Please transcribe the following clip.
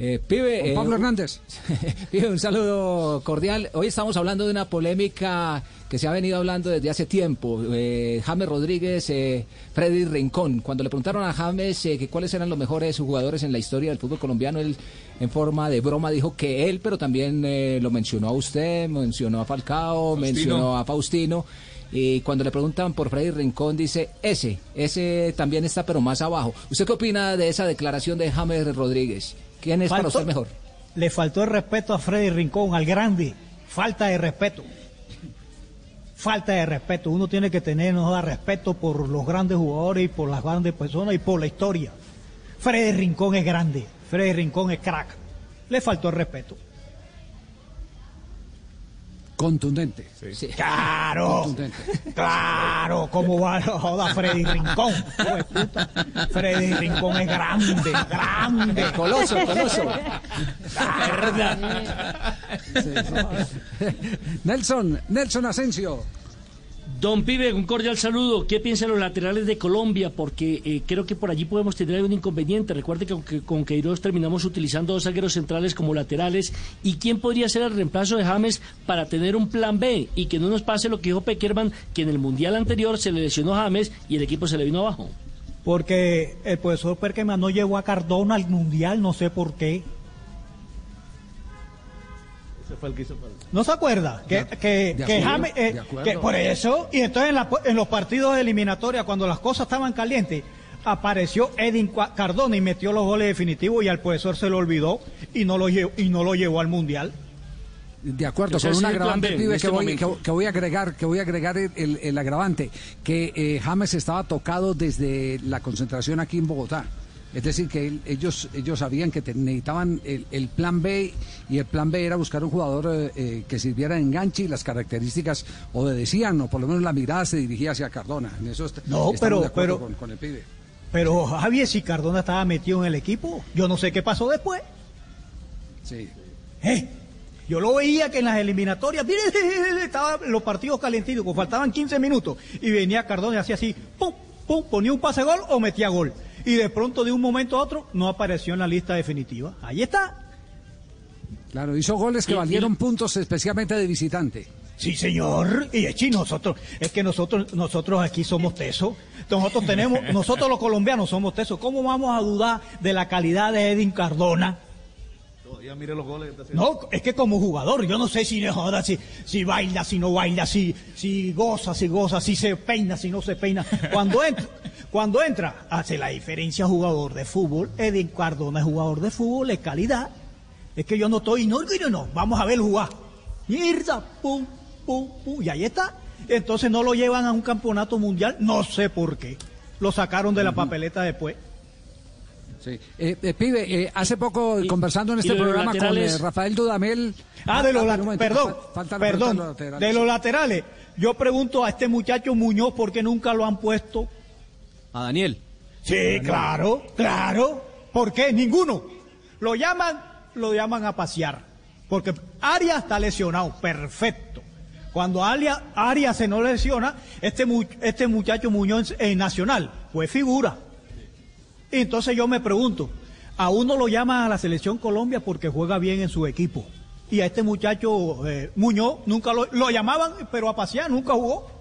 Eh, pibe, Pablo Hernández. pibe, un saludo cordial. Hoy estamos hablando de una polémica que se ha venido hablando desde hace tiempo. Eh, James Rodríguez, eh, Freddy Rincón. Cuando le preguntaron a James que cuáles eran los mejores jugadores en la historia del fútbol colombiano, él en forma de broma dijo que él, pero también lo mencionó a usted, mencionó a Falcao, mencionó a Faustino. Y cuando le preguntan por Freddy Rincón, dice ese, ese también está, pero más abajo. ¿Usted qué opina de esa declaración de James Rodríguez? ¿Quién es para usted mejor? Le faltó el respeto a Freddy Rincón, al grande. Falta de respeto. Falta de respeto. Uno tiene que tener, nos da respeto por los grandes jugadores y por las grandes personas y por la historia. Freddy Rincón es grande. Freddy Rincón es crack. Le faltó el respeto. Contundente. Sí. Claro. Claro. ¿Cómo va joda Freddy Rincón? Freddy Rincón es grande, grande. Coloso, coloso. verdad. Nelson, Nelson Asensio. Don Pibe, un cordial saludo. ¿Qué piensan los laterales de Colombia? Porque eh, creo que por allí podemos tener un inconveniente. Recuerde que con, Queiroz terminamos utilizando dos zagueros centrales como laterales. ¿Y quién podría ser el reemplazo de James para tener un plan B? Y que no nos pase lo que dijo Peckerman, que en el Mundial anterior se le lesionó James y el equipo se le vino abajo. Porque el profesor Peckerman no llevó a Cardona al Mundial, no sé por qué. ¿No se acuerda? Que, que, eh, que, por eso, y entonces en, los partidos eliminatorios, cuando las cosas estaban calientes, apareció Edin Cardona y metió los goles definitivos y al profesor se lo olvidó y no lo llevó, y no lo llevó al Mundial. De acuerdo, con un agravante pibe este que, voy, a agregar, que voy a agregar el, agravante, que eh, James estaba tocado desde la concentración aquí en Bogotá. Es decir, que ellos, ellos sabían que necesitaban el, plan B y el plan B era buscar un jugador eh, eh, que sirviera de enganche y las características obedecían, o por lo menos la mirada se dirigía hacia Cardona. En eso no, pero, pero, con, el pibe. Pero Javier, si Cardona estaba metido en el equipo, yo no sé qué pasó después. Sí. ¿Eh? Yo lo veía que en las eliminatorias, mire, estaban los partidos calentitos, pues faltaban 15 minutos, y venía Cardona y hacía así, pum, pum, ponía un pase gol o metía gol y de pronto de un momento a otro no apareció en la lista definitiva. Ahí está. Claro, hizo goles que valieron puntos especialmente de visitante. Sí, señor. Y es nosotros, es que nosotros, nosotros aquí somos tesos. Nosotros tenemos, nosotros los colombianos somos tesos. ¿Cómo vamos a dudar de la calidad de Edwin Cardona? Mire los goles No, es que como jugador, yo no sé si joda, si, si baila, si no baila, si, si goza, si goza, si se peina, si no se peina. Cuando entra, cuando entra, hace la diferencia jugador de fútbol. Edwin Cardona es jugador de fútbol, es calidad. Es que yo no estoy, no, no, no, vamos a ver jugar. Mierda, pum, pum, pum, y ahí está. Entonces no lo llevan a un campeonato mundial, no sé por qué. Lo sacaron de la papeleta después. Sí. Eh, eh, pibe, eh, hace poco conversando en este programa con Rafael Dudamel. Ah, de los laterales. Perdón, perdón. de los laterales. Yo pregunto a este muchacho Muñoz por qué nunca lo han puesto. A Daniel. Sí, claro, claro. ¿Por qué? Ninguno. Lo llaman, lo llaman a pasear. Porque Arias está lesionado, perfecto. Cuando Arias, Arias se no lesiona, este, este muchacho Muñoz en Nacional fue figura entonces yo me pregunto, a uno lo llaman a la selección Colombia porque juega bien en su equipo. Y a este muchacho eh, Muñoz nunca lo, lo llamaban, pero a pasear nunca jugó.